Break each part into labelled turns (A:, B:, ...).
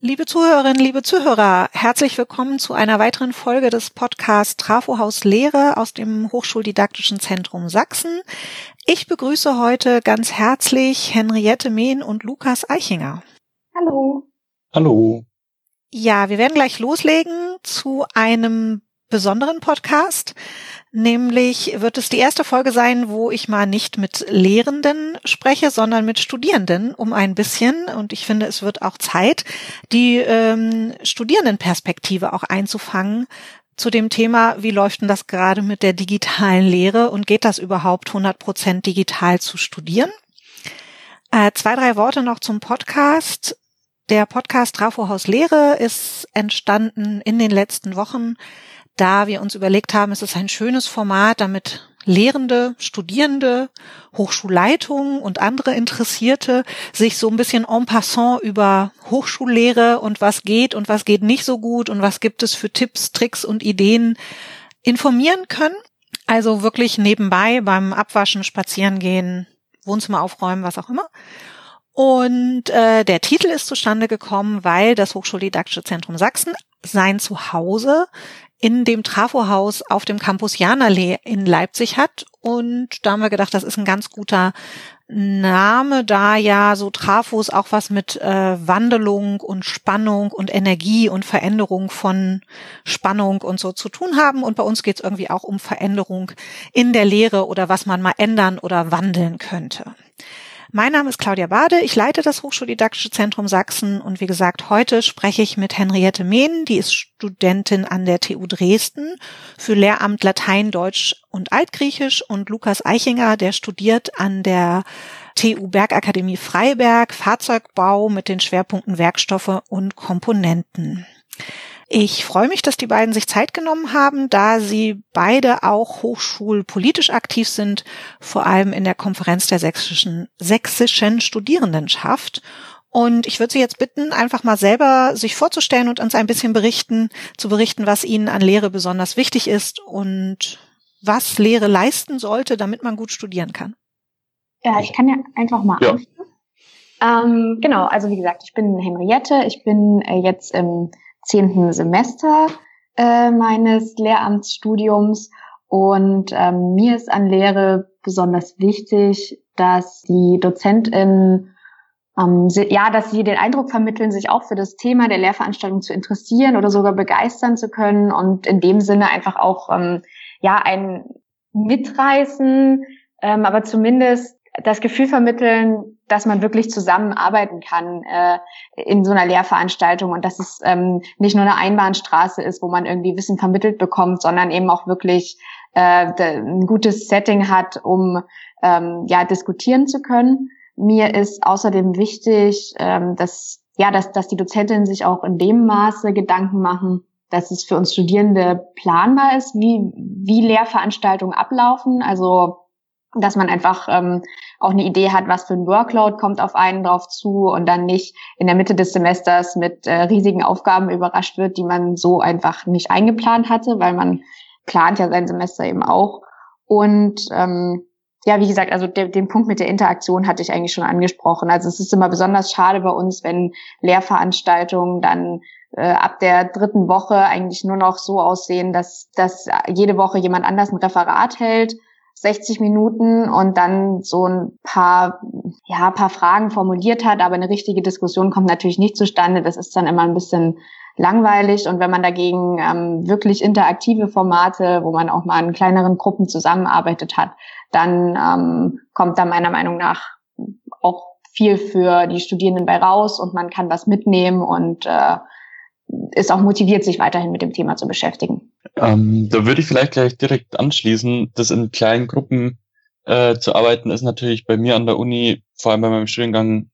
A: Liebe Zuhörerinnen, liebe Zuhörer, herzlich willkommen zu einer weiteren Folge des Podcasts Trafohaus Lehre aus dem Hochschuldidaktischen Zentrum Sachsen. Ich begrüße heute ganz herzlich Henriette Mehn und Lukas Eichinger.
B: Hallo.
C: Hallo.
A: Ja, wir werden gleich loslegen zu einem besonderen Podcast. Nämlich wird es die erste Folge sein, wo ich mal nicht mit Lehrenden spreche, sondern mit Studierenden um ein bisschen. Und ich finde, es wird auch Zeit, die ähm, Studierendenperspektive auch einzufangen zu dem Thema, wie läuft denn das gerade mit der digitalen Lehre und geht das überhaupt 100 Prozent digital zu studieren? Äh, zwei, drei Worte noch zum Podcast. Der Podcast Trafohaus Lehre ist entstanden in den letzten Wochen da wir uns überlegt haben, es ist ein schönes Format, damit Lehrende, Studierende, Hochschulleitungen und andere Interessierte sich so ein bisschen en passant über Hochschullehre und was geht und was geht nicht so gut und was gibt es für Tipps, Tricks und Ideen informieren können. Also wirklich nebenbei beim Abwaschen, Spazierengehen, Wohnzimmer aufräumen, was auch immer. Und äh, der Titel ist zustande gekommen, weil das Hochschuldidaktische Zentrum Sachsen sein Zuhause in dem Trafohaus auf dem Campus Janallee in Leipzig hat. Und da haben wir gedacht, das ist ein ganz guter Name, da ja so Trafos auch was mit äh, Wandelung und Spannung und Energie und Veränderung von Spannung und so zu tun haben. Und bei uns geht es irgendwie auch um Veränderung in der Lehre oder was man mal ändern oder wandeln könnte. Mein Name ist Claudia Bade, ich leite das Hochschuldidaktische Zentrum Sachsen. Und wie gesagt, heute spreche ich mit Henriette Mehn, die ist Studentin an der TU Dresden für Lehramt Latein, Deutsch und Altgriechisch. Und Lukas Eichinger, der studiert an der TU Bergakademie Freiberg Fahrzeugbau mit den Schwerpunkten Werkstoffe und Komponenten. Ich freue mich, dass die beiden sich Zeit genommen haben, da sie beide auch hochschulpolitisch aktiv sind, vor allem in der Konferenz der sächsischen, sächsischen Studierendenschaft. Und ich würde Sie jetzt bitten, einfach mal selber sich vorzustellen und uns ein bisschen berichten, zu berichten, was Ihnen an Lehre besonders wichtig ist und was Lehre leisten sollte, damit man gut studieren kann.
B: Ja, ich kann ja einfach mal ja. Ähm, genau, also wie gesagt, ich bin Henriette, ich bin äh, jetzt im zehnten Semester äh, meines Lehramtsstudiums. Und ähm, mir ist an Lehre besonders wichtig, dass die DozentInnen ähm, ja, dass sie den Eindruck vermitteln, sich auch für das Thema der Lehrveranstaltung zu interessieren oder sogar begeistern zu können und in dem Sinne einfach auch ähm, ja ein Mitreißen, ähm, aber zumindest das Gefühl vermitteln, dass man wirklich zusammenarbeiten kann äh, in so einer Lehrveranstaltung und dass es ähm, nicht nur eine Einbahnstraße ist, wo man irgendwie Wissen vermittelt bekommt, sondern eben auch wirklich äh, ein gutes Setting hat, um ähm, ja diskutieren zu können. Mir ist außerdem wichtig, ähm, dass ja, dass, dass die Dozentinnen sich auch in dem Maße Gedanken machen, dass es für uns Studierende planbar ist, wie, wie Lehrveranstaltungen ablaufen. Also dass man einfach ähm, auch eine Idee hat, was für ein Workload kommt auf einen drauf zu und dann nicht in der Mitte des Semesters mit äh, riesigen Aufgaben überrascht wird, die man so einfach nicht eingeplant hatte, weil man plant ja sein Semester eben auch. Und ähm, ja, wie gesagt, also de den Punkt mit der Interaktion hatte ich eigentlich schon angesprochen. Also es ist immer besonders schade bei uns, wenn Lehrveranstaltungen dann äh, ab der dritten Woche eigentlich nur noch so aussehen, dass, dass jede Woche jemand anders ein Referat hält 60 Minuten und dann so ein paar, ja, paar Fragen formuliert hat, aber eine richtige Diskussion kommt natürlich nicht zustande. Das ist dann immer ein bisschen langweilig. Und wenn man dagegen ähm, wirklich interaktive Formate, wo man auch mal in kleineren Gruppen zusammenarbeitet hat, dann ähm, kommt da meiner Meinung nach auch viel für die Studierenden bei raus und man kann was mitnehmen und äh, ist auch motiviert, sich weiterhin mit dem Thema zu beschäftigen.
C: Ähm, da würde ich vielleicht gleich direkt anschließen, das in kleinen Gruppen äh, zu arbeiten, ist natürlich bei mir an der Uni, vor allem bei meinem Studiengang,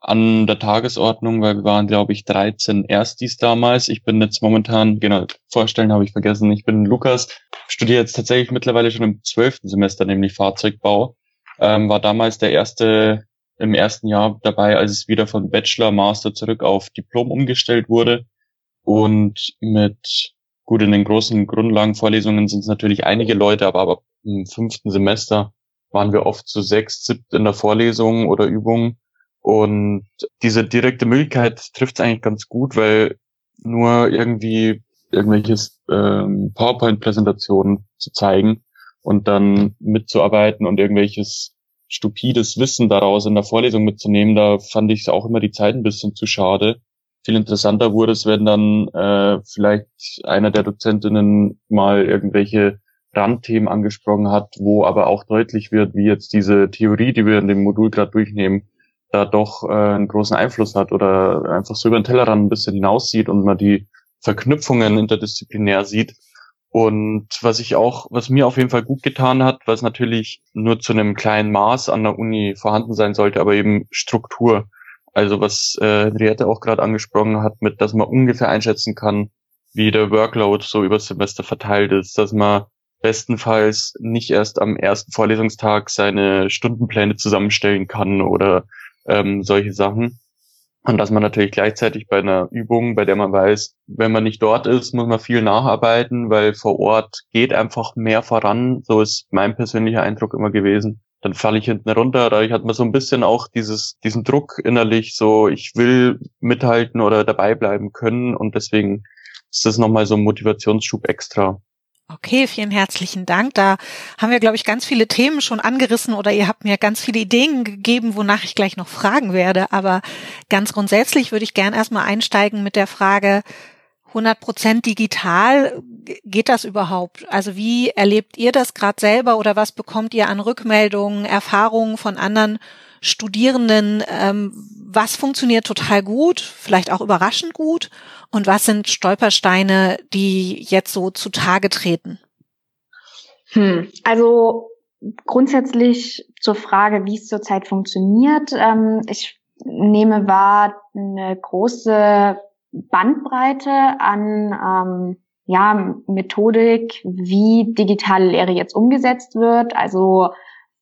C: an der Tagesordnung, weil wir waren, glaube ich, 13 Erstis damals. Ich bin jetzt momentan, genau, vorstellen habe ich vergessen, ich bin Lukas, studiere jetzt tatsächlich mittlerweile schon im zwölften Semester, nämlich Fahrzeugbau. Ähm, war damals der erste im ersten Jahr dabei, als es wieder von Bachelor, Master zurück auf Diplom umgestellt wurde. Und mit, gut, in den großen Grundlagenvorlesungen sind es natürlich einige Leute, aber, aber im fünften Semester waren wir oft zu sechs, siebt in der Vorlesung oder Übung. Und diese direkte Möglichkeit trifft es eigentlich ganz gut, weil nur irgendwie irgendwelches ähm, PowerPoint-Präsentationen zu zeigen und dann mitzuarbeiten und irgendwelches stupides Wissen daraus in der Vorlesung mitzunehmen, da fand ich auch immer die Zeit ein bisschen zu schade. Viel interessanter wurde es, wenn dann äh, vielleicht einer der Dozentinnen mal irgendwelche Randthemen angesprochen hat, wo aber auch deutlich wird, wie jetzt diese Theorie, die wir in dem Modul gerade durchnehmen, da doch äh, einen großen Einfluss hat oder einfach so über den Tellerrand ein bisschen hinaussieht und man die Verknüpfungen interdisziplinär sieht. Und was ich auch, was mir auf jeden Fall gut getan hat, was natürlich nur zu einem kleinen Maß an der Uni vorhanden sein sollte, aber eben Struktur. Also was äh, Henriette auch gerade angesprochen hat, mit, dass man ungefähr einschätzen kann, wie der Workload so über Semester verteilt ist, dass man bestenfalls nicht erst am ersten Vorlesungstag seine Stundenpläne zusammenstellen kann oder ähm, solche Sachen. Und dass man natürlich gleichzeitig bei einer Übung, bei der man weiß, wenn man nicht dort ist, muss man viel nacharbeiten, weil vor Ort geht einfach mehr voran. So ist mein persönlicher Eindruck immer gewesen. Dann falle ich hinten runter. Dadurch hat man so ein bisschen auch dieses, diesen Druck innerlich, so ich will mithalten oder dabei bleiben können. Und deswegen ist das nochmal so ein Motivationsschub extra.
A: Okay, vielen herzlichen Dank. Da haben wir, glaube ich, ganz viele Themen schon angerissen oder ihr habt mir ganz viele Ideen gegeben, wonach ich gleich noch fragen werde. Aber ganz grundsätzlich würde ich gern erstmal einsteigen mit der Frage, 100 Prozent digital, geht das überhaupt? Also wie erlebt ihr das gerade selber oder was bekommt ihr an Rückmeldungen, Erfahrungen von anderen Studierenden? Ähm, was funktioniert total gut, vielleicht auch überraschend gut und was sind Stolpersteine, die jetzt so zutage treten?
B: Hm, also grundsätzlich zur Frage, wie es zurzeit funktioniert. Ähm, ich nehme wahr eine große Bandbreite an ähm, ja, Methodik, wie digitale Lehre jetzt umgesetzt wird. Also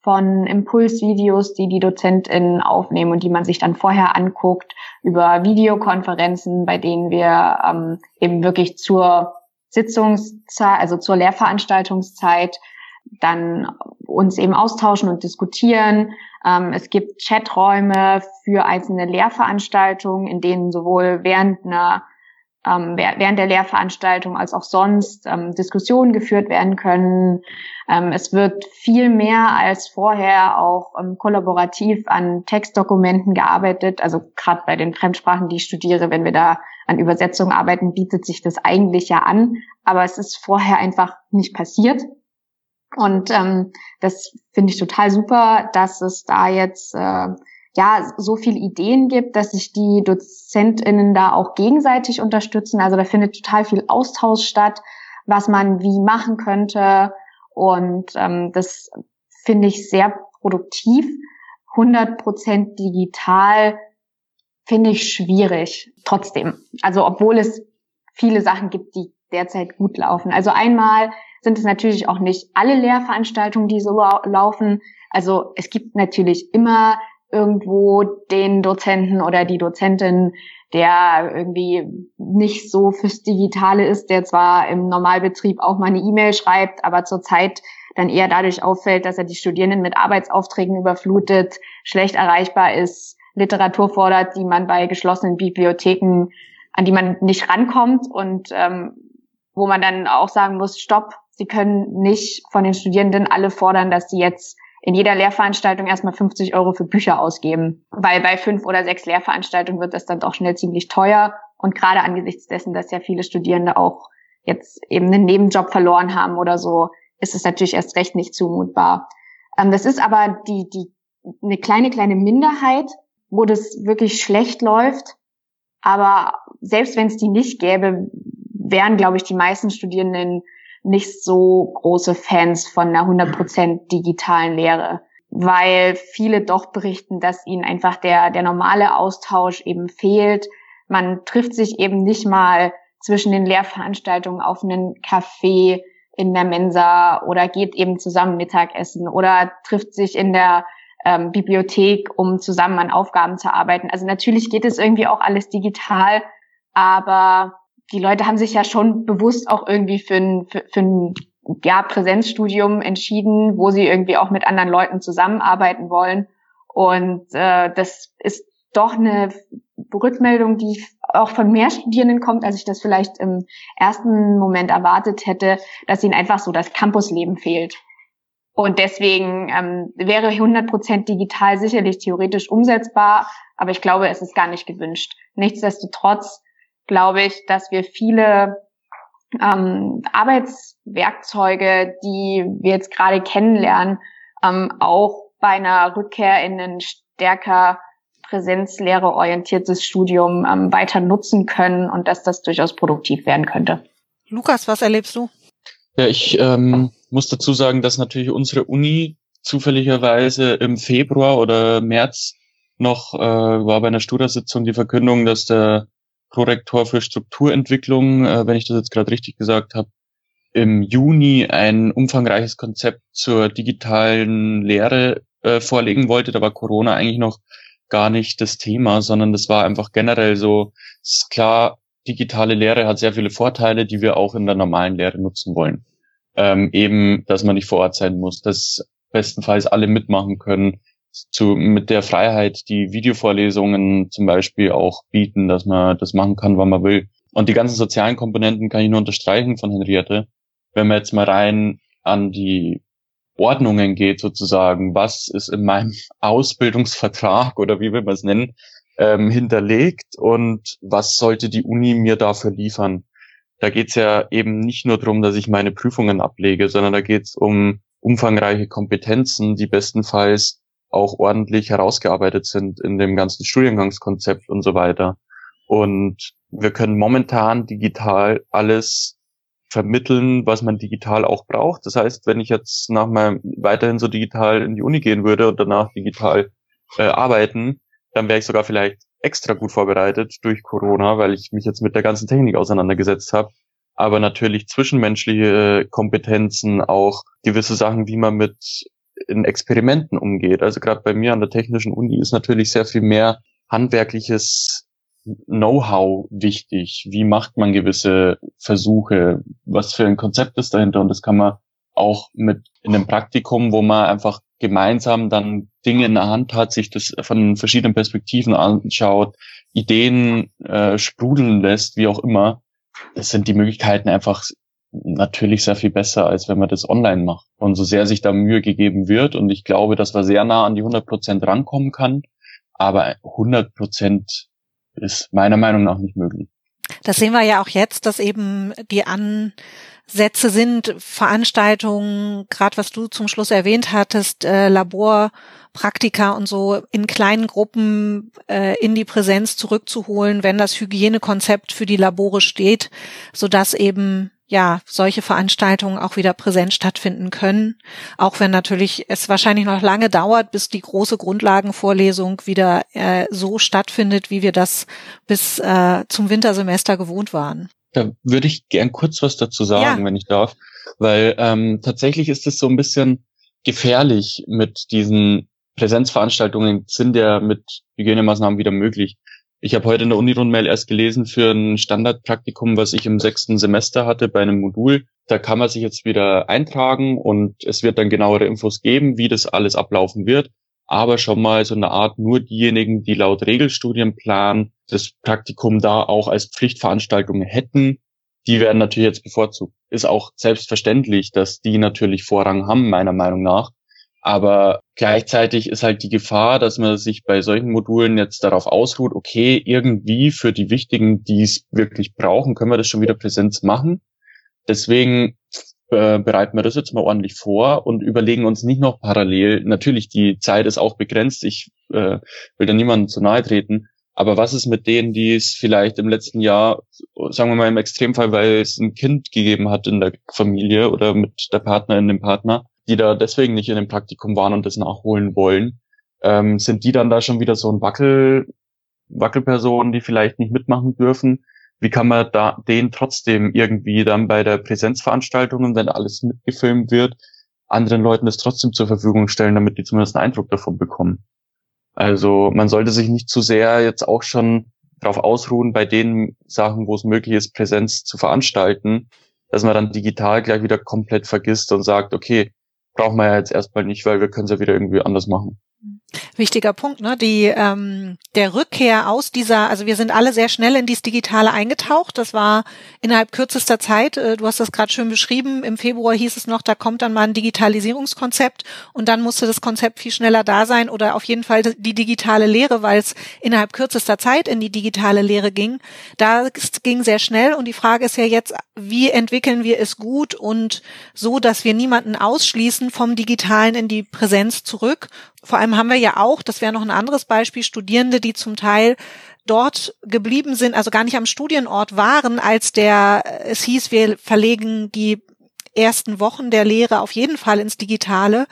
B: von Impulsvideos, die die DozentInnen aufnehmen und die man sich dann vorher anguckt, über Videokonferenzen, bei denen wir ähm, eben wirklich zur Sitzungszeit, also zur Lehrveranstaltungszeit dann uns eben austauschen und diskutieren. Ähm, es gibt Chaträume für einzelne Lehrveranstaltungen, in denen sowohl während einer ähm, während der Lehrveranstaltung als auch sonst ähm, Diskussionen geführt werden können. Ähm, es wird viel mehr als vorher auch ähm, kollaborativ an Textdokumenten gearbeitet. Also gerade bei den Fremdsprachen, die ich studiere, wenn wir da an Übersetzungen arbeiten, bietet sich das eigentlich ja an. Aber es ist vorher einfach nicht passiert. Und ähm, das finde ich total super, dass es da jetzt äh, ja so viele Ideen gibt, dass sich die DozentInnen da auch gegenseitig unterstützen. Also da findet total viel Austausch statt, was man wie machen könnte. Und ähm, das finde ich sehr produktiv. 100 Prozent digital finde ich schwierig. Trotzdem. Also obwohl es viele Sachen gibt, die derzeit gut laufen. Also einmal sind es natürlich auch nicht alle Lehrveranstaltungen, die so laufen. Also es gibt natürlich immer irgendwo den Dozenten oder die Dozentin, der irgendwie nicht so fürs Digitale ist, der zwar im Normalbetrieb auch mal eine E-Mail schreibt, aber zurzeit dann eher dadurch auffällt, dass er die Studierenden mit Arbeitsaufträgen überflutet, schlecht erreichbar ist, Literatur fordert, die man bei geschlossenen Bibliotheken, an die man nicht rankommt und ähm, wo man dann auch sagen muss, stopp, Sie können nicht von den Studierenden alle fordern, dass sie jetzt in jeder Lehrveranstaltung erstmal 50 Euro für Bücher ausgeben, weil bei fünf oder sechs Lehrveranstaltungen wird das dann doch schnell ziemlich teuer. Und gerade angesichts dessen, dass ja viele Studierende auch jetzt eben einen Nebenjob verloren haben oder so, ist es natürlich erst recht nicht zumutbar. Ähm, das ist aber die, die, eine kleine, kleine Minderheit, wo das wirklich schlecht läuft. Aber selbst wenn es die nicht gäbe, wären, glaube ich, die meisten Studierenden nicht so große Fans von einer 100% digitalen Lehre, weil viele doch berichten, dass ihnen einfach der, der normale Austausch eben fehlt. Man trifft sich eben nicht mal zwischen den Lehrveranstaltungen auf einen Café in der Mensa oder geht eben zusammen Mittagessen oder trifft sich in der ähm, Bibliothek, um zusammen an Aufgaben zu arbeiten. Also natürlich geht es irgendwie auch alles digital, aber die Leute haben sich ja schon bewusst auch irgendwie für ein, für, für ein ja, Präsenzstudium entschieden, wo sie irgendwie auch mit anderen Leuten zusammenarbeiten wollen. Und äh, das ist doch eine Rückmeldung, die auch von mehr Studierenden kommt, als ich das vielleicht im ersten Moment erwartet hätte, dass ihnen einfach so das Campusleben fehlt. Und deswegen ähm, wäre 100% digital sicherlich theoretisch umsetzbar, aber ich glaube, es ist gar nicht gewünscht. Nichtsdestotrotz glaube ich, dass wir viele ähm, Arbeitswerkzeuge, die wir jetzt gerade kennenlernen, ähm, auch bei einer Rückkehr in ein stärker Präsenzlehre orientiertes Studium ähm, weiter nutzen können und dass das durchaus produktiv werden könnte.
A: Lukas, was erlebst du?
C: Ja, ich ähm, muss dazu sagen, dass natürlich unsere Uni zufälligerweise im Februar oder März noch äh, war bei einer Studiasitzung die Verkündung, dass der Prorektor für Strukturentwicklung, äh, wenn ich das jetzt gerade richtig gesagt habe, im Juni ein umfangreiches Konzept zur digitalen Lehre äh, vorlegen wollte. Da war Corona eigentlich noch gar nicht das Thema, sondern das war einfach generell so, ist klar, digitale Lehre hat sehr viele Vorteile, die wir auch in der normalen Lehre nutzen wollen. Ähm, eben, dass man nicht vor Ort sein muss, dass bestenfalls alle mitmachen können, zu, mit der Freiheit, die Videovorlesungen zum Beispiel auch bieten, dass man das machen kann, wann man will. Und die ganzen sozialen Komponenten kann ich nur unterstreichen von Henriette. Wenn man jetzt mal rein an die Ordnungen geht sozusagen, was ist in meinem Ausbildungsvertrag oder wie will man es nennen, ähm, hinterlegt und was sollte die Uni mir dafür liefern. Da geht es ja eben nicht nur darum, dass ich meine Prüfungen ablege, sondern da geht es um umfangreiche Kompetenzen, die bestenfalls auch ordentlich herausgearbeitet sind in dem ganzen Studiengangskonzept und so weiter. Und wir können momentan digital alles vermitteln, was man digital auch braucht. Das heißt, wenn ich jetzt nach meinem weiterhin so digital in die Uni gehen würde und danach digital äh, arbeiten, dann wäre ich sogar vielleicht extra gut vorbereitet durch Corona, weil ich mich jetzt mit der ganzen Technik auseinandergesetzt habe. Aber natürlich zwischenmenschliche Kompetenzen, auch gewisse Sachen, wie man mit in Experimenten umgeht. Also gerade bei mir an der Technischen Uni ist natürlich sehr viel mehr handwerkliches Know-how wichtig. Wie macht man gewisse Versuche? Was für ein Konzept ist dahinter? Und das kann man auch mit in einem Praktikum, wo man einfach gemeinsam dann Dinge in der Hand hat, sich das von verschiedenen Perspektiven anschaut, Ideen äh, sprudeln lässt, wie auch immer. Das sind die Möglichkeiten einfach natürlich sehr viel besser, als wenn man das online macht. Und so sehr sich da Mühe gegeben wird, und ich glaube, dass man sehr nah an die 100 Prozent rankommen kann, aber 100 Prozent ist meiner Meinung nach nicht möglich.
A: Das sehen wir ja auch jetzt, dass eben die Ansätze sind, Veranstaltungen, gerade was du zum Schluss erwähnt hattest, äh, Laborpraktika und so in kleinen Gruppen äh, in die Präsenz zurückzuholen, wenn das Hygienekonzept für die Labore steht, so dass eben ja, solche Veranstaltungen auch wieder präsent stattfinden können. Auch wenn natürlich es wahrscheinlich noch lange dauert, bis die große Grundlagenvorlesung wieder äh, so stattfindet, wie wir das bis äh, zum Wintersemester gewohnt waren.
C: Da würde ich gern kurz was dazu sagen, ja. wenn ich darf. Weil ähm, tatsächlich ist es so ein bisschen gefährlich mit diesen Präsenzveranstaltungen, sind ja mit Hygienemaßnahmen wieder möglich. Ich habe heute in der Uni-Rundmail erst gelesen für ein Standardpraktikum, was ich im sechsten Semester hatte bei einem Modul. Da kann man sich jetzt wieder eintragen und es wird dann genauere Infos geben, wie das alles ablaufen wird. Aber schon mal so eine Art nur diejenigen, die laut Regelstudienplan das Praktikum da auch als Pflichtveranstaltung hätten, die werden natürlich jetzt bevorzugt. Ist auch selbstverständlich, dass die natürlich Vorrang haben, meiner Meinung nach. Aber gleichzeitig ist halt die Gefahr, dass man sich bei solchen Modulen jetzt darauf ausruht, okay, irgendwie für die Wichtigen, die es wirklich brauchen, können wir das schon wieder Präsenz machen. Deswegen äh, bereiten wir das jetzt mal ordentlich vor und überlegen uns nicht noch parallel, natürlich die Zeit ist auch begrenzt, ich äh, will da niemandem zu nahe treten, aber was ist mit denen, die es vielleicht im letzten Jahr, sagen wir mal im Extremfall, weil es ein Kind gegeben hat in der Familie oder mit der Partnerin, dem Partner, die da deswegen nicht in dem Praktikum waren und das nachholen wollen, ähm, sind die dann da schon wieder so ein Wackel, Wackelpersonen, die vielleicht nicht mitmachen dürfen? Wie kann man da den trotzdem irgendwie dann bei der Präsenzveranstaltung, wenn alles mitgefilmt wird, anderen Leuten das trotzdem zur Verfügung stellen, damit die zumindest einen Eindruck davon bekommen? Also man sollte sich nicht zu sehr jetzt auch schon darauf ausruhen, bei den Sachen, wo es möglich ist, Präsenz zu veranstalten, dass man dann digital gleich wieder komplett vergisst und sagt, okay, brauchen wir ja jetzt erstmal nicht, weil wir können es ja wieder irgendwie anders machen.
A: Wichtiger Punkt, ne? Die ähm, der Rückkehr aus dieser, also wir sind alle sehr schnell in dieses Digitale eingetaucht. Das war innerhalb kürzester Zeit. Äh, du hast das gerade schön beschrieben. Im Februar hieß es noch, da kommt dann mal ein Digitalisierungskonzept und dann musste das Konzept viel schneller da sein oder auf jeden Fall die digitale Lehre, weil es innerhalb kürzester Zeit in die digitale Lehre ging. Da ging sehr schnell und die Frage ist ja jetzt, wie entwickeln wir es gut und so, dass wir niemanden ausschließen vom Digitalen in die Präsenz zurück. Vor allem haben wir ja auch, das wäre noch ein anderes Beispiel, Studierende, die zum Teil dort geblieben sind, also gar nicht am Studienort waren, als der, es hieß, wir verlegen die ersten Wochen der Lehre auf jeden Fall ins Digitale.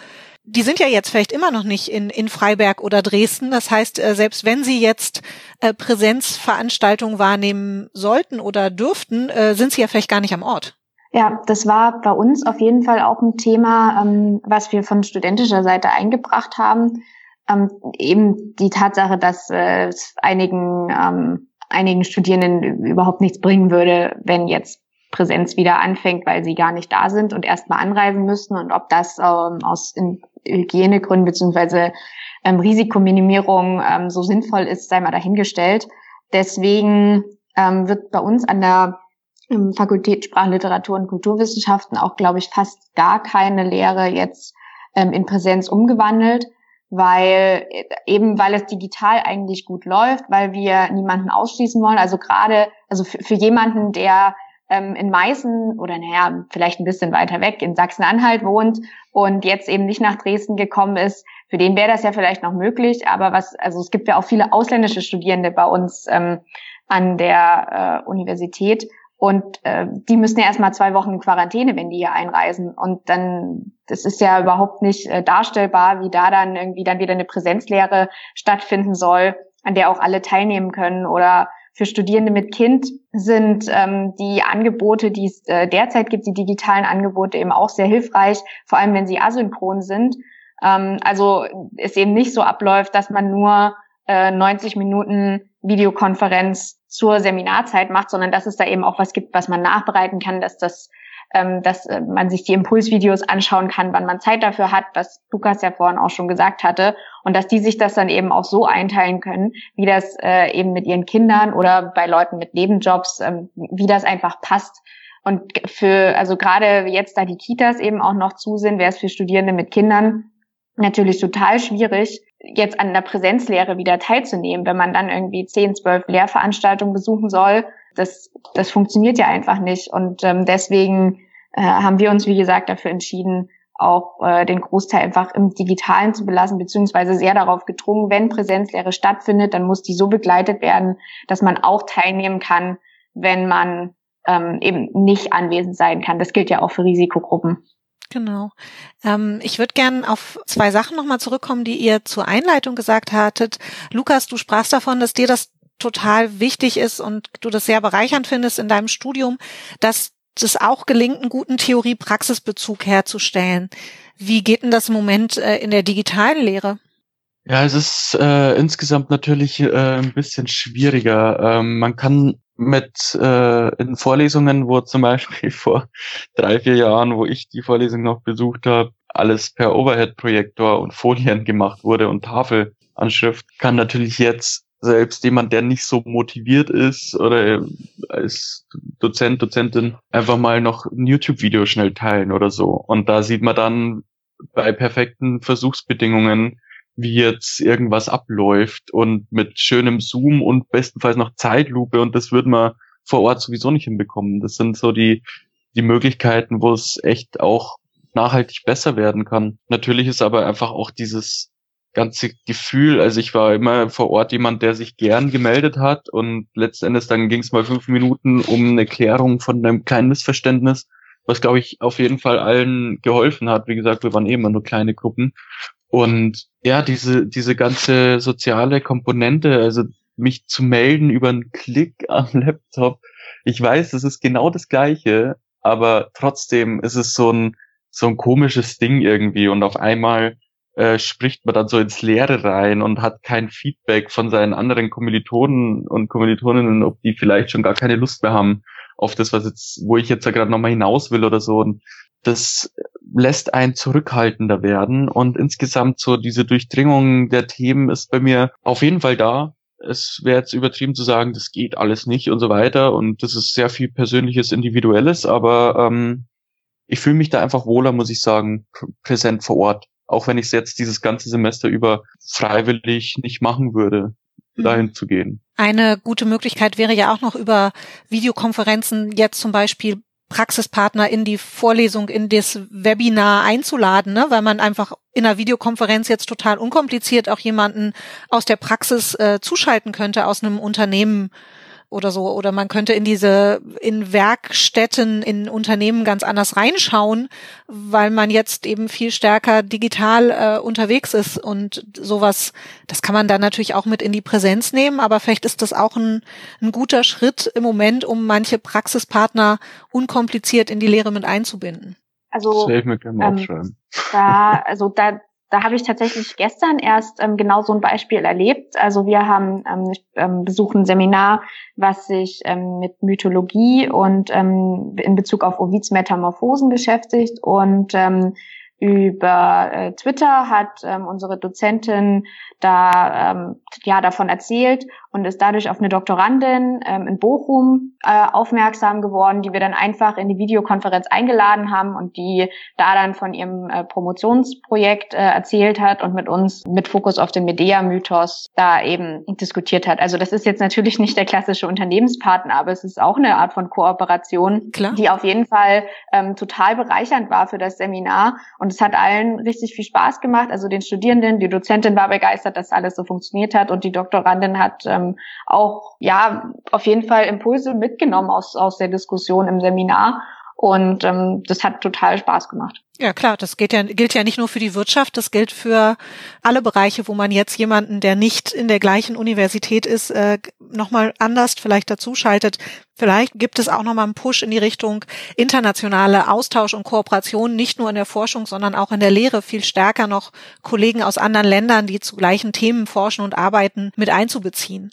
A: Die sind ja jetzt vielleicht immer noch nicht in, in Freiberg oder Dresden. Das heißt, äh, selbst wenn sie jetzt äh, Präsenzveranstaltungen wahrnehmen sollten oder dürften, äh, sind sie ja vielleicht gar nicht am Ort.
B: Ja, das war bei uns auf jeden Fall auch ein Thema, ähm, was wir von studentischer Seite eingebracht haben. Ähm, eben die Tatsache, dass äh, es einigen, ähm, einigen Studierenden überhaupt nichts bringen würde, wenn jetzt Präsenz wieder anfängt, weil sie gar nicht da sind und erstmal anreisen müssen und ob das ähm, aus Hygienegründen beziehungsweise ähm, Risikominimierung ähm, so sinnvoll ist, sei mal dahingestellt. Deswegen wird bei uns an der im Fakultät Sprachliteratur und Kulturwissenschaften auch, glaube ich, fast gar keine Lehre jetzt ähm, in Präsenz umgewandelt, weil äh, eben weil es digital eigentlich gut läuft, weil wir niemanden ausschließen wollen. Also gerade, also für, für jemanden, der ähm, in Meißen oder naja, vielleicht ein bisschen weiter weg in Sachsen-Anhalt wohnt und jetzt eben nicht nach Dresden gekommen ist, für den wäre das ja vielleicht noch möglich. Aber was, also es gibt ja auch viele ausländische Studierende bei uns ähm, an der äh, Universität und äh, die müssen ja erstmal zwei Wochen in Quarantäne, wenn die hier einreisen. Und dann, das ist ja überhaupt nicht äh, darstellbar, wie da dann irgendwie dann wieder eine Präsenzlehre stattfinden soll, an der auch alle teilnehmen können. Oder für Studierende mit Kind sind ähm, die Angebote, die es äh, derzeit gibt, die digitalen Angebote eben auch sehr hilfreich, vor allem wenn sie asynchron sind. Ähm, also es eben nicht so abläuft, dass man nur äh, 90 Minuten Videokonferenz zur Seminarzeit macht, sondern dass es da eben auch was gibt, was man nachbereiten kann, dass das ähm, dass äh, man sich die Impulsvideos anschauen kann, wann man Zeit dafür hat, was Lukas ja vorhin auch schon gesagt hatte, und dass die sich das dann eben auch so einteilen können, wie das äh, eben mit ihren Kindern oder bei Leuten mit Nebenjobs, ähm, wie das einfach passt. Und für, also gerade jetzt, da die Kitas eben auch noch zu sind, wäre es für Studierende mit Kindern natürlich total schwierig, jetzt an der Präsenzlehre wieder teilzunehmen, wenn man dann irgendwie zehn, zwölf Lehrveranstaltungen besuchen soll. Das, das funktioniert ja einfach nicht. Und ähm, deswegen äh, haben wir uns, wie gesagt, dafür entschieden, auch äh, den Großteil einfach im Digitalen zu belassen, beziehungsweise sehr darauf gedrungen, wenn Präsenzlehre stattfindet, dann muss die so begleitet werden, dass man auch teilnehmen kann, wenn man ähm, eben nicht anwesend sein kann. Das gilt ja auch für Risikogruppen.
A: Genau. Ähm, ich würde gern auf zwei Sachen nochmal zurückkommen, die ihr zur Einleitung gesagt hattet. Lukas, du sprachst davon, dass dir das total wichtig ist und du das sehr bereichernd findest in deinem Studium, dass es auch gelingt, einen guten Theorie-Praxisbezug herzustellen. Wie geht denn das im Moment äh, in der digitalen Lehre?
C: Ja, es ist äh, insgesamt natürlich äh, ein bisschen schwieriger. Ähm, man kann mit äh, in Vorlesungen, wo zum Beispiel vor drei, vier Jahren, wo ich die Vorlesung noch besucht habe, alles per Overhead-Projektor und Folien gemacht wurde und Tafelanschrift, kann natürlich jetzt selbst jemand, der nicht so motiviert ist oder als Dozent, Dozentin einfach mal noch ein YouTube-Video schnell teilen oder so. Und da sieht man dann bei perfekten Versuchsbedingungen, wie jetzt irgendwas abläuft und mit schönem Zoom und bestenfalls noch Zeitlupe und das würde man vor Ort sowieso nicht hinbekommen. Das sind so die, die Möglichkeiten, wo es echt auch nachhaltig besser werden kann. Natürlich ist aber einfach auch dieses ganze Gefühl, also ich war immer vor Ort jemand, der sich gern gemeldet hat und letztendlich dann ging es mal fünf Minuten um eine Klärung von einem kleinen Missverständnis, was glaube ich auf jeden Fall allen geholfen hat. Wie gesagt, wir waren eh immer nur kleine Gruppen und ja, diese, diese ganze soziale Komponente, also mich zu melden über einen Klick am Laptop, ich weiß, es ist genau das Gleiche, aber trotzdem ist es so ein, so ein komisches Ding irgendwie und auf einmal äh, spricht man dann so ins Leere rein und hat kein Feedback von seinen anderen Kommilitonen und Kommilitoninnen, ob die vielleicht schon gar keine Lust mehr haben auf das, was jetzt, wo ich jetzt ja gerade nochmal hinaus will oder so. Und das lässt einen zurückhaltender werden und insgesamt so diese Durchdringung der Themen ist bei mir auf jeden Fall da. Es wäre jetzt übertrieben zu sagen, das geht alles nicht und so weiter und das ist sehr viel persönliches, individuelles, aber ähm, ich fühle mich da einfach wohler, muss ich sagen, präsent vor Ort. Auch wenn ich es jetzt dieses ganze Semester über freiwillig nicht machen würde, mhm. dahin zu gehen.
A: Eine gute Möglichkeit wäre ja auch noch über Videokonferenzen jetzt zum Beispiel Praxispartner in die Vorlesung, in das Webinar einzuladen, ne? weil man einfach in einer Videokonferenz jetzt total unkompliziert auch jemanden aus der Praxis äh, zuschalten könnte, aus einem Unternehmen oder so. Oder man könnte in diese, in Werkstätten, in Unternehmen ganz anders reinschauen, weil man jetzt eben viel stärker digital äh, unterwegs ist und sowas, das kann man dann natürlich auch mit in die Präsenz nehmen, aber vielleicht ist das auch ein, ein guter Schritt im Moment, um manche Praxispartner unkompliziert in die Lehre mit einzubinden.
B: Also, ähm, da, also da, da habe ich tatsächlich gestern erst ähm, genau so ein Beispiel erlebt. Also wir haben ähm, ähm, besuchen ein Seminar, was sich ähm, mit Mythologie und ähm, in Bezug auf Ovids Metamorphosen beschäftigt und ähm, über äh, Twitter hat ähm, unsere Dozentin da ähm, ja davon erzählt und ist dadurch auf eine Doktorandin ähm, in Bochum äh, aufmerksam geworden, die wir dann einfach in die Videokonferenz eingeladen haben und die da dann von ihrem äh, Promotionsprojekt äh, erzählt hat und mit uns mit Fokus auf den Medea-Mythos da eben diskutiert hat. Also das ist jetzt natürlich nicht der klassische Unternehmenspartner, aber es ist auch eine Art von Kooperation, Klar. die auf jeden Fall ähm, total bereichernd war für das Seminar und es hat allen richtig viel Spaß gemacht. Also den Studierenden, die Dozentin war begeistert, dass alles so funktioniert hat und die Doktorandin hat äh, ähm, auch ja auf jeden Fall Impulse mitgenommen aus, aus der Diskussion im Seminar. Und ähm, das hat total Spaß gemacht.
A: Ja, klar, das gilt ja, gilt ja nicht nur für die Wirtschaft, das gilt für alle Bereiche, wo man jetzt jemanden, der nicht in der gleichen Universität ist, äh, nochmal anders vielleicht dazuschaltet. Vielleicht gibt es auch nochmal einen Push in die Richtung internationale Austausch und Kooperation, nicht nur in der Forschung, sondern auch in der Lehre viel stärker noch Kollegen aus anderen Ländern, die zu gleichen Themen forschen und arbeiten, mit einzubeziehen.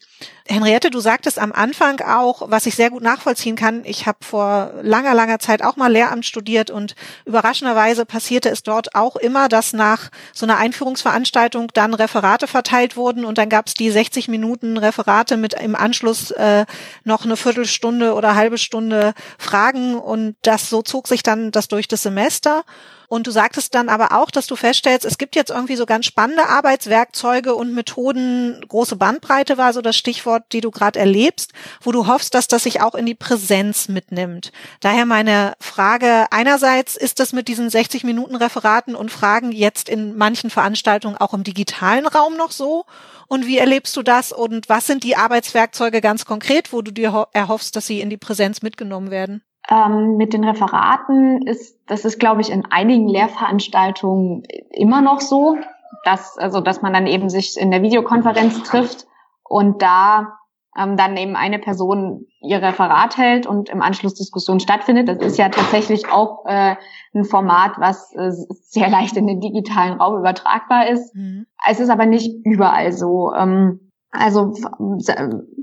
A: Henriette, du sagtest am Anfang auch, was ich sehr gut nachvollziehen kann, ich habe vor langer, langer Zeit auch mal Lehramt studiert und überraschenderweise passierte es dort auch immer, dass nach so einer Einführungsveranstaltung dann Referate verteilt wurden und dann gab es die 60 Minuten Referate mit im Anschluss äh, noch eine Viertelstunde Stunde oder halbe Stunde Fragen und das so zog sich dann das durch das Semester. Und du sagtest dann aber auch, dass du feststellst, es gibt jetzt irgendwie so ganz spannende Arbeitswerkzeuge und Methoden, große Bandbreite war so das Stichwort, die du gerade erlebst, wo du hoffst, dass das sich auch in die Präsenz mitnimmt. Daher meine Frage, einerseits ist das mit diesen 60 Minuten Referaten und Fragen jetzt in manchen Veranstaltungen auch im digitalen Raum noch so? Und wie erlebst du das? Und was sind die Arbeitswerkzeuge ganz konkret, wo du dir erhoffst, dass sie in die Präsenz mitgenommen werden?
B: Ähm, mit den Referaten ist, das ist, glaube ich, in einigen Lehrveranstaltungen immer noch so, dass, also, dass man dann eben sich in der Videokonferenz trifft und da ähm, dann eben eine Person ihr Referat hält und im Anschluss Diskussion stattfindet. Das ist ja tatsächlich auch äh, ein Format, was äh, sehr leicht in den digitalen Raum übertragbar ist. Mhm. Es ist aber nicht überall so. Ähm, also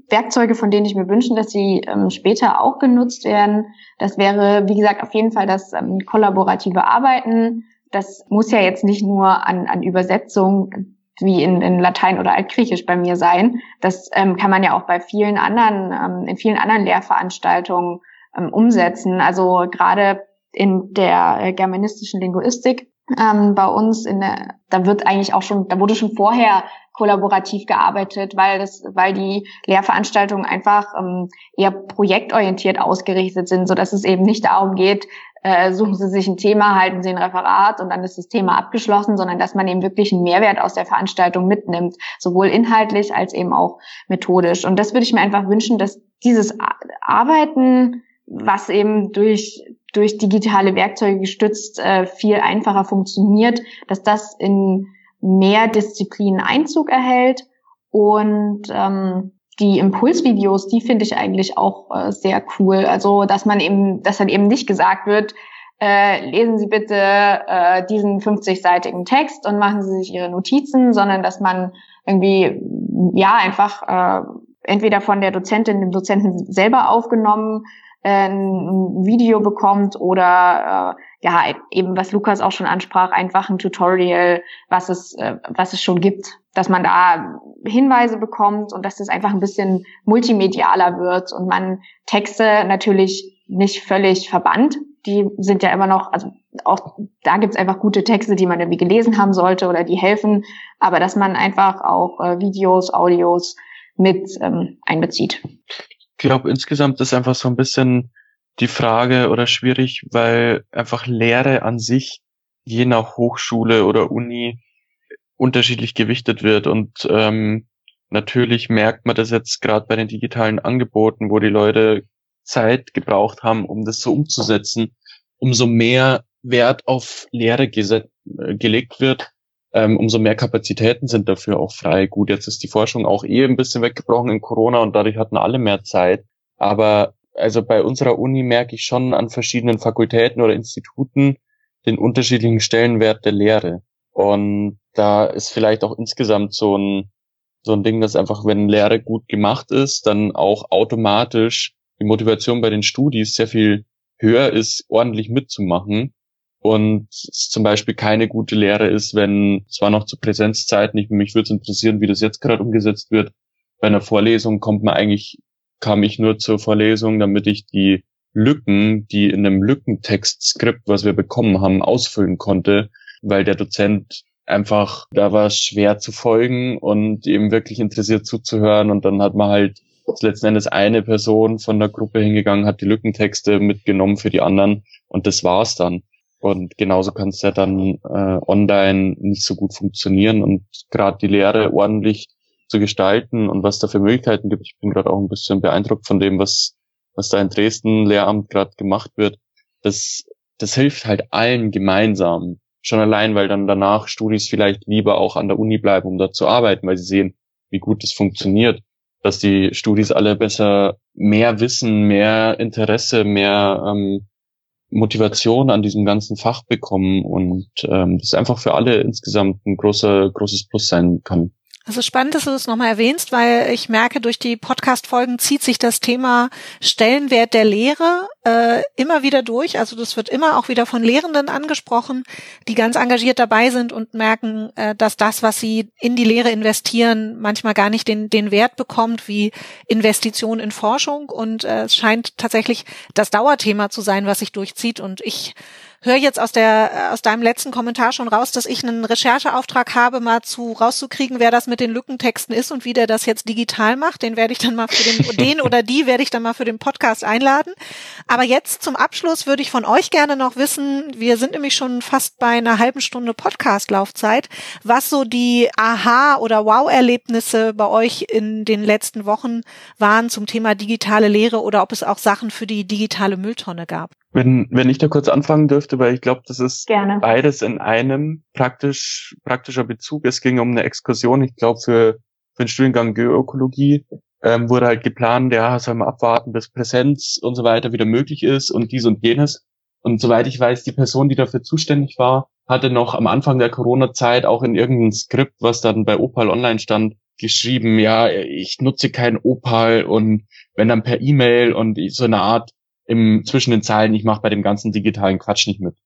B: Werkzeuge, von denen ich mir wünschen, dass sie ähm, später auch genutzt werden. Das wäre, wie gesagt, auf jeden Fall das ähm, kollaborative Arbeiten. Das muss ja jetzt nicht nur an, an Übersetzung wie in, in Latein oder Altgriechisch bei mir sein. Das ähm, kann man ja auch bei vielen anderen, ähm, in vielen anderen Lehrveranstaltungen ähm, umsetzen. Also gerade in der äh, germanistischen Linguistik ähm, bei uns in der, da wird eigentlich auch schon, da wurde schon vorher kollaborativ gearbeitet, weil das, weil die Lehrveranstaltungen einfach ähm, eher projektorientiert ausgerichtet sind, so dass es eben nicht darum geht, äh, suchen Sie sich ein Thema, halten Sie ein Referat und dann ist das Thema abgeschlossen, sondern dass man eben wirklich einen Mehrwert aus der Veranstaltung mitnimmt, sowohl inhaltlich als eben auch methodisch. Und das würde ich mir einfach wünschen, dass dieses Arbeiten, was eben durch durch digitale Werkzeuge gestützt äh, viel einfacher funktioniert, dass das in mehr Disziplinen Einzug erhält und ähm, die Impulsvideos, die finde ich eigentlich auch äh, sehr cool. Also, dass man eben, dass dann eben nicht gesagt wird, äh, lesen Sie bitte äh, diesen 50-seitigen Text und machen Sie sich Ihre Notizen, sondern dass man irgendwie ja einfach äh, entweder von der Dozentin, dem Dozenten selber aufgenommen ein Video bekommt oder äh, ja, eben was Lukas auch schon ansprach, einfach ein Tutorial, was es, äh, was es schon gibt, dass man da Hinweise bekommt und dass das einfach ein bisschen multimedialer wird und man Texte natürlich nicht völlig verbannt. Die sind ja immer noch, also auch da gibt's einfach gute Texte, die man irgendwie gelesen haben sollte oder die helfen, aber dass man einfach auch äh, Videos, Audios mit ähm, einbezieht.
C: Ich glaube, insgesamt ist einfach so ein bisschen die Frage oder schwierig, weil einfach Lehre an sich je nach Hochschule oder Uni unterschiedlich gewichtet wird. Und ähm, natürlich merkt man das jetzt gerade bei den digitalen Angeboten, wo die Leute Zeit gebraucht haben, um das so umzusetzen, umso mehr Wert auf Lehre äh, gelegt wird, ähm, umso mehr Kapazitäten sind dafür auch frei. Gut, jetzt ist die Forschung auch eh ein bisschen weggebrochen in Corona und dadurch hatten alle mehr Zeit. Aber also bei unserer Uni merke ich schon an verschiedenen Fakultäten oder Instituten den unterschiedlichen Stellenwert der Lehre. Und da ist vielleicht auch insgesamt so ein, so ein Ding, dass einfach, wenn Lehre gut gemacht ist, dann auch automatisch die Motivation bei den Studis sehr viel höher ist, ordentlich mitzumachen. Und es zum Beispiel keine gute Lehre ist, wenn zwar noch zu Präsenzzeiten, ich, mich würde es interessieren, wie das jetzt gerade umgesetzt wird. Bei einer Vorlesung kommt man eigentlich kam ich nur zur Vorlesung, damit ich die Lücken, die in einem Lückentextskript, was wir bekommen haben, ausfüllen konnte, weil der Dozent einfach, da war es schwer zu folgen und eben wirklich interessiert zuzuhören und dann hat man halt letzten Endes eine Person von der Gruppe hingegangen, hat die Lückentexte mitgenommen für die anderen und das war's dann. Und genauso kann es ja dann äh, online nicht so gut funktionieren und gerade die Lehre ordentlich zu gestalten und was da für Möglichkeiten gibt. Ich bin gerade auch ein bisschen beeindruckt von dem, was, was da in Dresden Lehramt gerade gemacht wird. Das, das hilft halt allen gemeinsam. Schon allein, weil dann danach Studis vielleicht lieber auch an der Uni bleiben, um dort zu arbeiten, weil sie sehen, wie gut das funktioniert. Dass die Studis alle besser mehr Wissen, mehr Interesse, mehr ähm, Motivation an diesem ganzen Fach bekommen und ähm, das einfach für alle insgesamt ein großer, großes Plus sein kann.
A: Also spannend, dass du das nochmal erwähnst, weil ich merke, durch die Podcast-Folgen zieht sich das Thema Stellenwert der Lehre äh, immer wieder durch. Also das wird immer auch wieder von Lehrenden angesprochen, die ganz engagiert dabei sind und merken, äh, dass das, was sie in die Lehre investieren, manchmal gar nicht den, den Wert bekommt wie Investition in Forschung. Und äh, es scheint tatsächlich das Dauerthema zu sein, was sich durchzieht. Und ich höre jetzt aus der aus deinem letzten Kommentar schon raus, dass ich einen Rechercheauftrag habe, mal zu rauszukriegen, wer das mit den Lückentexten ist und wie der das jetzt digital macht. Den werde ich dann mal für den den oder die werde ich dann mal für den Podcast einladen. Aber jetzt zum Abschluss würde ich von euch gerne noch wissen, wir sind nämlich schon fast bei einer halben Stunde Podcast Laufzeit, was so die Aha oder Wow Erlebnisse bei euch in den letzten Wochen waren zum Thema digitale Lehre oder ob es auch Sachen für die digitale Mülltonne gab.
C: Wenn, wenn ich da kurz anfangen dürfte, weil ich glaube, das ist Gerne. beides in einem praktisch, praktischer Bezug. Es ging um eine Exkursion, ich glaube, für, für den Studiengang Geoökologie ähm, wurde halt geplant, ja, soll man abwarten, bis Präsenz und so weiter wieder möglich ist und dies und jenes. Und soweit ich weiß, die Person, die dafür zuständig war, hatte noch am Anfang der Corona-Zeit auch in irgendeinem Skript, was dann bei Opal online stand, geschrieben, ja, ich nutze kein Opal und wenn dann per E-Mail und so eine Art im, zwischen den Zeilen, ich mache bei dem ganzen digitalen Quatsch nicht mit.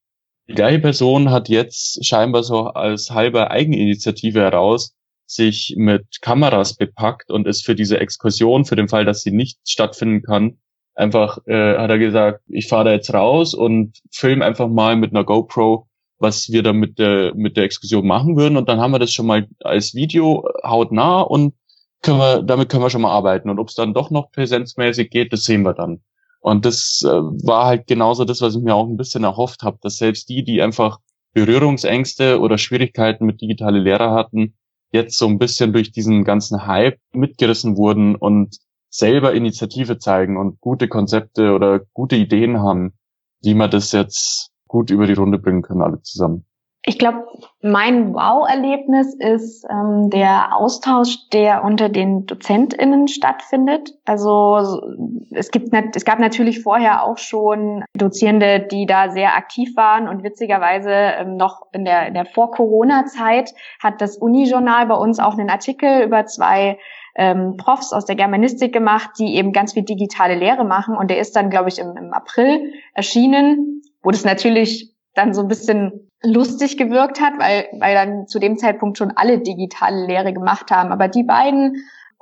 C: Die gleiche Person hat jetzt scheinbar so als halbe Eigeninitiative heraus sich mit Kameras bepackt und ist für diese Exkursion, für den Fall, dass sie nicht stattfinden kann, einfach äh, hat er gesagt, ich fahre da jetzt raus und film einfach mal mit einer GoPro, was wir da mit der mit der Exkursion machen würden und dann haben wir das schon mal als Video hautnah und können wir, damit können wir schon mal arbeiten und ob es dann doch noch präsenzmäßig geht, das sehen wir dann. Und das äh, war halt genauso das, was ich mir auch ein bisschen erhofft habe, dass selbst die, die einfach Berührungsängste oder Schwierigkeiten mit digitale Lehrer hatten, jetzt so ein bisschen durch diesen ganzen Hype mitgerissen wurden und selber Initiative zeigen und gute Konzepte oder gute Ideen haben, wie man das jetzt gut über die Runde bringen können, alle zusammen.
B: Ich glaube, mein Wow-Erlebnis ist ähm, der Austausch, der unter den DozentInnen stattfindet. Also es gibt es gab natürlich vorher auch schon Dozierende, die da sehr aktiv waren und witzigerweise ähm, noch in der, in der Vor-Corona-Zeit hat das Uni-Journal bei uns auch einen Artikel über zwei ähm, Profs aus der Germanistik gemacht, die eben ganz viel digitale Lehre machen und der ist dann, glaube ich, im, im April erschienen, wo das natürlich dann so ein bisschen lustig gewirkt hat, weil, weil dann zu dem Zeitpunkt schon alle digitale Lehre gemacht haben. Aber die beiden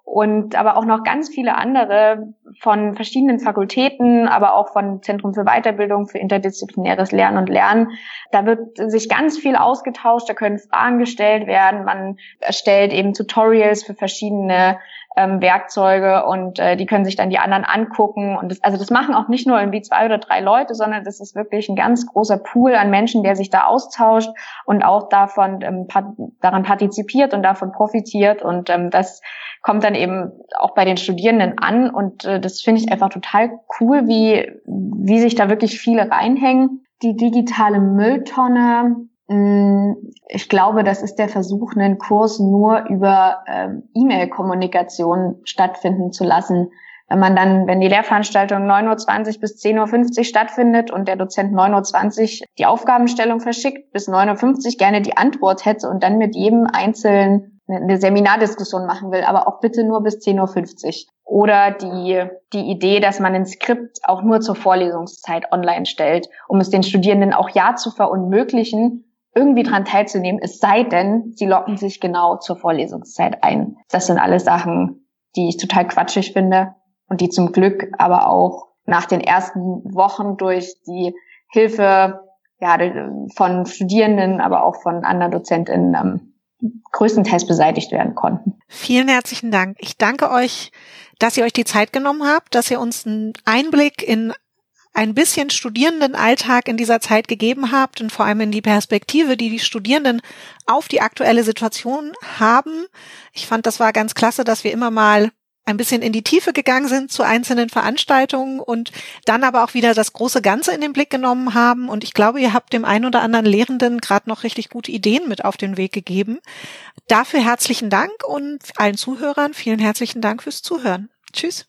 B: und aber auch noch ganz viele andere von verschiedenen Fakultäten, aber auch von Zentrum für Weiterbildung, für interdisziplinäres Lernen und Lernen. Da wird sich ganz viel ausgetauscht, da können Fragen gestellt werden, man erstellt eben Tutorials für verschiedene ähm, Werkzeuge und äh, die können sich dann die anderen angucken. Und das, also das machen auch nicht nur irgendwie zwei oder drei Leute, sondern das ist wirklich ein ganz großer Pool an Menschen, der sich da austauscht und auch davon ähm, pat daran partizipiert und davon profitiert. Und ähm, das kommt dann eben auch bei den Studierenden an. Und äh, das finde ich einfach total cool, wie, wie sich da wirklich viele reinhängen. Die digitale Mülltonne ich glaube, das ist der Versuch, einen Kurs nur über ähm, E-Mail-Kommunikation stattfinden zu lassen. Wenn man dann, wenn die Lehrveranstaltung 9.20 Uhr bis 10.50 Uhr stattfindet und der Dozent 9.20 Uhr die Aufgabenstellung verschickt, bis 9.50 Uhr gerne die Antwort hätte und dann mit jedem Einzelnen eine Seminardiskussion machen will, aber auch bitte nur bis 10.50 Uhr. Oder die, die Idee, dass man ein Skript auch nur zur Vorlesungszeit online stellt, um es den Studierenden auch ja zu verunmöglichen, irgendwie dran teilzunehmen, es sei denn, sie locken sich genau zur Vorlesungszeit ein. Das sind alles Sachen, die ich total quatschig finde und die zum Glück aber auch nach den ersten Wochen durch die Hilfe ja, von Studierenden, aber auch von anderen DozentInnen ähm, größtenteils beseitigt werden konnten.
A: Vielen herzlichen Dank. Ich danke euch, dass ihr euch die Zeit genommen habt, dass ihr uns einen Einblick in ein bisschen Studierendenalltag in dieser Zeit gegeben habt und vor allem in die Perspektive, die die Studierenden auf die aktuelle Situation haben. Ich fand, das war ganz klasse, dass wir immer mal ein bisschen in die Tiefe gegangen sind zu einzelnen Veranstaltungen und dann aber auch wieder das große Ganze in den Blick genommen haben. Und ich glaube, ihr habt dem einen oder anderen Lehrenden gerade noch richtig gute Ideen mit auf den Weg gegeben. Dafür herzlichen Dank und allen Zuhörern vielen herzlichen Dank fürs Zuhören. Tschüss.